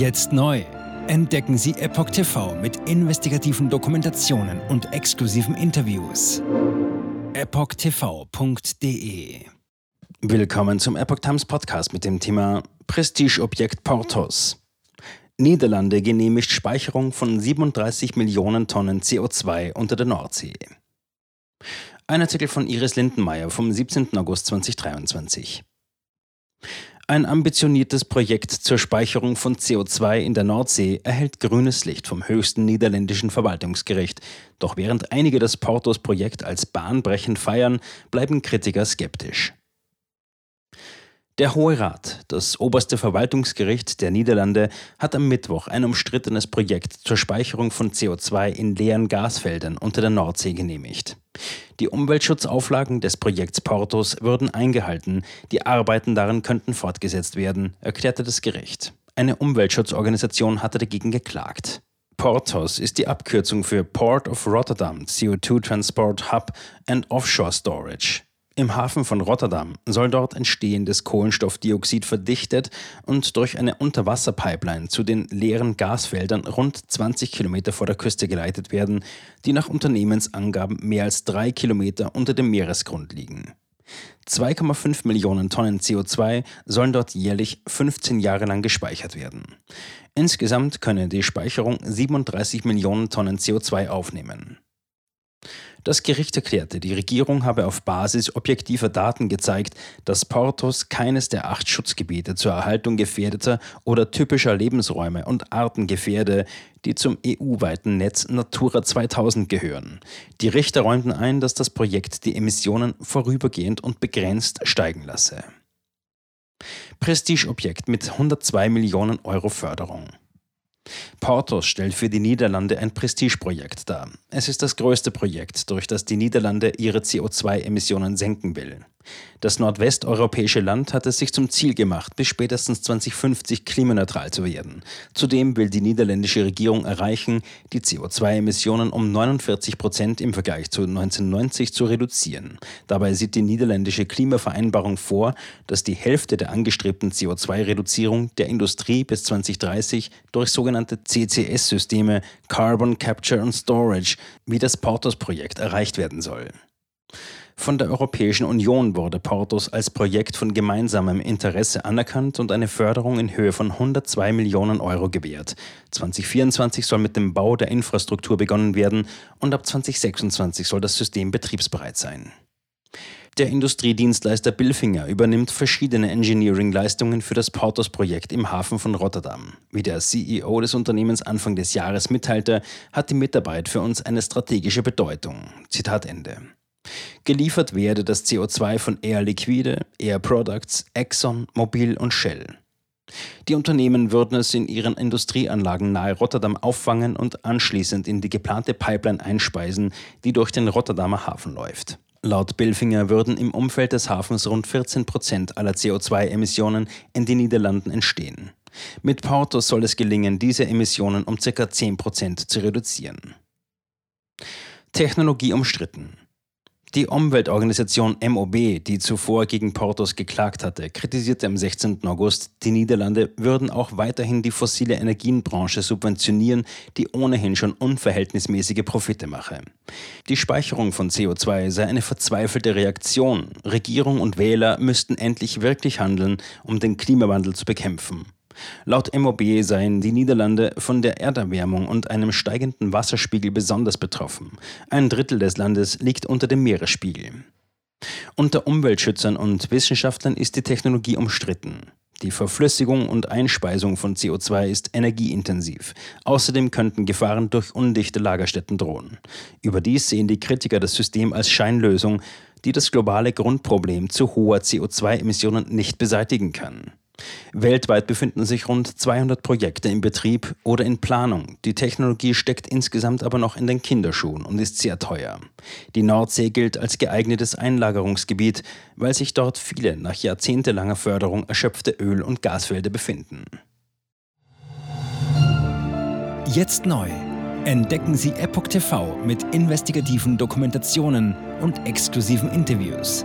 Jetzt neu. Entdecken Sie Epoch TV mit investigativen Dokumentationen und exklusiven Interviews. EpochTV.de Willkommen zum Epoch Times Podcast mit dem Thema Prestigeobjekt Portos. Niederlande genehmigt Speicherung von 37 Millionen Tonnen CO2 unter der Nordsee. Ein Artikel von Iris Lindenmeier vom 17. August 2023. Ein ambitioniertes Projekt zur Speicherung von CO2 in der Nordsee erhält grünes Licht vom höchsten niederländischen Verwaltungsgericht. Doch während einige das Portos-Projekt als bahnbrechend feiern, bleiben Kritiker skeptisch. Der Hohe Rat, das oberste Verwaltungsgericht der Niederlande, hat am Mittwoch ein umstrittenes Projekt zur Speicherung von CO2 in leeren Gasfeldern unter der Nordsee genehmigt. Die Umweltschutzauflagen des Projekts Portos würden eingehalten, die Arbeiten daran könnten fortgesetzt werden, erklärte das Gericht. Eine Umweltschutzorganisation hatte dagegen geklagt. Portos ist die Abkürzung für Port of Rotterdam CO2 Transport Hub and Offshore Storage. Im Hafen von Rotterdam soll dort entstehendes Kohlenstoffdioxid verdichtet und durch eine Unterwasserpipeline zu den leeren Gasfeldern rund 20 Kilometer vor der Küste geleitet werden, die nach Unternehmensangaben mehr als drei Kilometer unter dem Meeresgrund liegen. 2,5 Millionen Tonnen CO2 sollen dort jährlich 15 Jahre lang gespeichert werden. Insgesamt könne die Speicherung 37 Millionen Tonnen CO2 aufnehmen. Das Gericht erklärte, die Regierung habe auf Basis objektiver Daten gezeigt, dass Portos keines der acht Schutzgebiete zur Erhaltung gefährdeter oder typischer Lebensräume und Arten gefährde, die zum EU-weiten Netz Natura 2000 gehören. Die Richter räumten ein, dass das Projekt die Emissionen vorübergehend und begrenzt steigen lasse. Prestigeobjekt mit 102 Millionen Euro Förderung. Portos stellt für die Niederlande ein Prestigeprojekt dar. Es ist das größte Projekt, durch das die Niederlande ihre CO2-Emissionen senken will. Das nordwesteuropäische Land hat es sich zum Ziel gemacht, bis spätestens 2050 klimaneutral zu werden. Zudem will die niederländische Regierung erreichen, die CO2-Emissionen um 49 Prozent im Vergleich zu 1990 zu reduzieren. Dabei sieht die niederländische Klimavereinbarung vor, dass die Hälfte der angestrebten CO2-Reduzierung der Industrie bis 2030 durch sogenannte CCS-Systeme Carbon Capture and Storage wie das Portos-Projekt erreicht werden soll. Von der Europäischen Union wurde Portos als Projekt von gemeinsamem Interesse anerkannt und eine Förderung in Höhe von 102 Millionen Euro gewährt. 2024 soll mit dem Bau der Infrastruktur begonnen werden und ab 2026 soll das System betriebsbereit sein. Der Industriedienstleister Bilfinger übernimmt verschiedene Engineering-Leistungen für das Portos-Projekt im Hafen von Rotterdam. Wie der CEO des Unternehmens Anfang des Jahres mitteilte, hat die Mitarbeit für uns eine strategische Bedeutung. Zitat Ende. Geliefert werde das CO2 von Air Liquide, Air Products, Exxon, Mobil und Shell. Die Unternehmen würden es in ihren Industrieanlagen nahe Rotterdam auffangen und anschließend in die geplante Pipeline einspeisen, die durch den Rotterdamer Hafen läuft. Laut Bilfinger würden im Umfeld des Hafens rund 14 Prozent aller CO2-Emissionen in den Niederlanden entstehen. Mit Porto soll es gelingen, diese Emissionen um ca. 10 Prozent zu reduzieren. Technologie umstritten. Die Umweltorganisation MOB, die zuvor gegen Portos geklagt hatte, kritisierte am 16. August, die Niederlande würden auch weiterhin die fossile Energienbranche subventionieren, die ohnehin schon unverhältnismäßige Profite mache. Die Speicherung von CO2 sei eine verzweifelte Reaktion. Regierung und Wähler müssten endlich wirklich handeln, um den Klimawandel zu bekämpfen. Laut MOB seien die Niederlande von der Erderwärmung und einem steigenden Wasserspiegel besonders betroffen. Ein Drittel des Landes liegt unter dem Meeresspiegel. Unter Umweltschützern und Wissenschaftlern ist die Technologie umstritten. Die Verflüssigung und Einspeisung von CO2 ist energieintensiv. Außerdem könnten Gefahren durch undichte Lagerstätten drohen. Überdies sehen die Kritiker das System als Scheinlösung, die das globale Grundproblem zu hoher CO2-Emissionen nicht beseitigen kann. Weltweit befinden sich rund 200 Projekte in Betrieb oder in Planung. Die Technologie steckt insgesamt aber noch in den Kinderschuhen und ist sehr teuer. Die Nordsee gilt als geeignetes Einlagerungsgebiet, weil sich dort viele nach jahrzehntelanger Förderung erschöpfte Öl- und Gasfelder befinden. Jetzt neu. Entdecken Sie Epoch TV mit investigativen Dokumentationen und exklusiven Interviews.